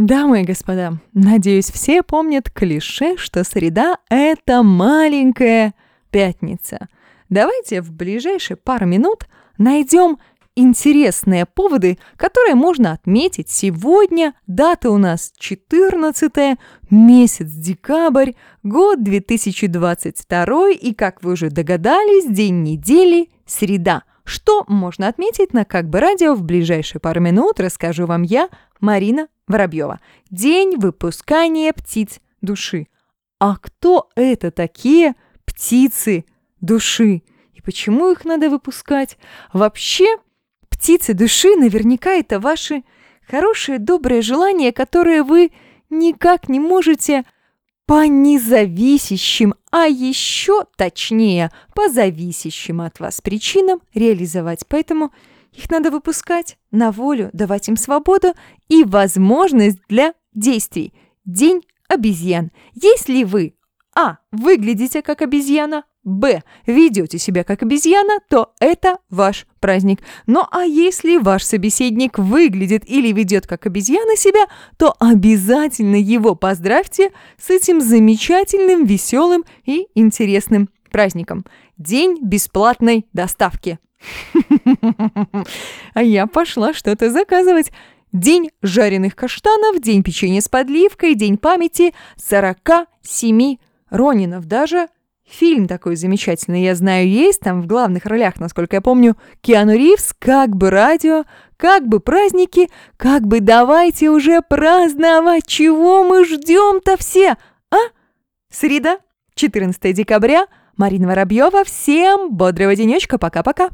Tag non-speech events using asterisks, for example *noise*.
Дамы и господа, надеюсь, все помнят клише, что среда — это маленькая пятница. Давайте в ближайшие пару минут найдем интересные поводы, которые можно отметить сегодня. Дата у нас 14 месяц декабрь, год 2022 и, как вы уже догадались, день недели – среда. Что можно отметить на «Как бы радио» в ближайшие пару минут, расскажу вам я, Марина Воробьева. День выпускания птиц души. А кто это такие птицы души? И почему их надо выпускать? Вообще, птицы души наверняка это ваши хорошие, добрые желания, которые вы никак не можете по независящим, а еще точнее, по зависящим от вас причинам реализовать. Поэтому их надо выпускать на волю, давать им свободу и возможность для действий. День обезьян. Если вы а. Выглядите как обезьяна. Б. Ведете себя как обезьяна, то это ваш праздник. Ну а если ваш собеседник выглядит или ведет как обезьяна себя, то обязательно его поздравьте с этим замечательным, веселым и интересным праздником. День бесплатной доставки. *laughs* А я пошла что-то заказывать. День жареных каштанов, день печенья с подливкой, день памяти 47 Ронинов даже фильм такой замечательный, я знаю, есть там в главных ролях, насколько я помню, Киану Ривз, как бы радио, как бы праздники, как бы давайте уже праздновать, чего мы ждем-то все, а? Среда, 14 декабря, Марина Воробьева, всем бодрого денечка, пока-пока.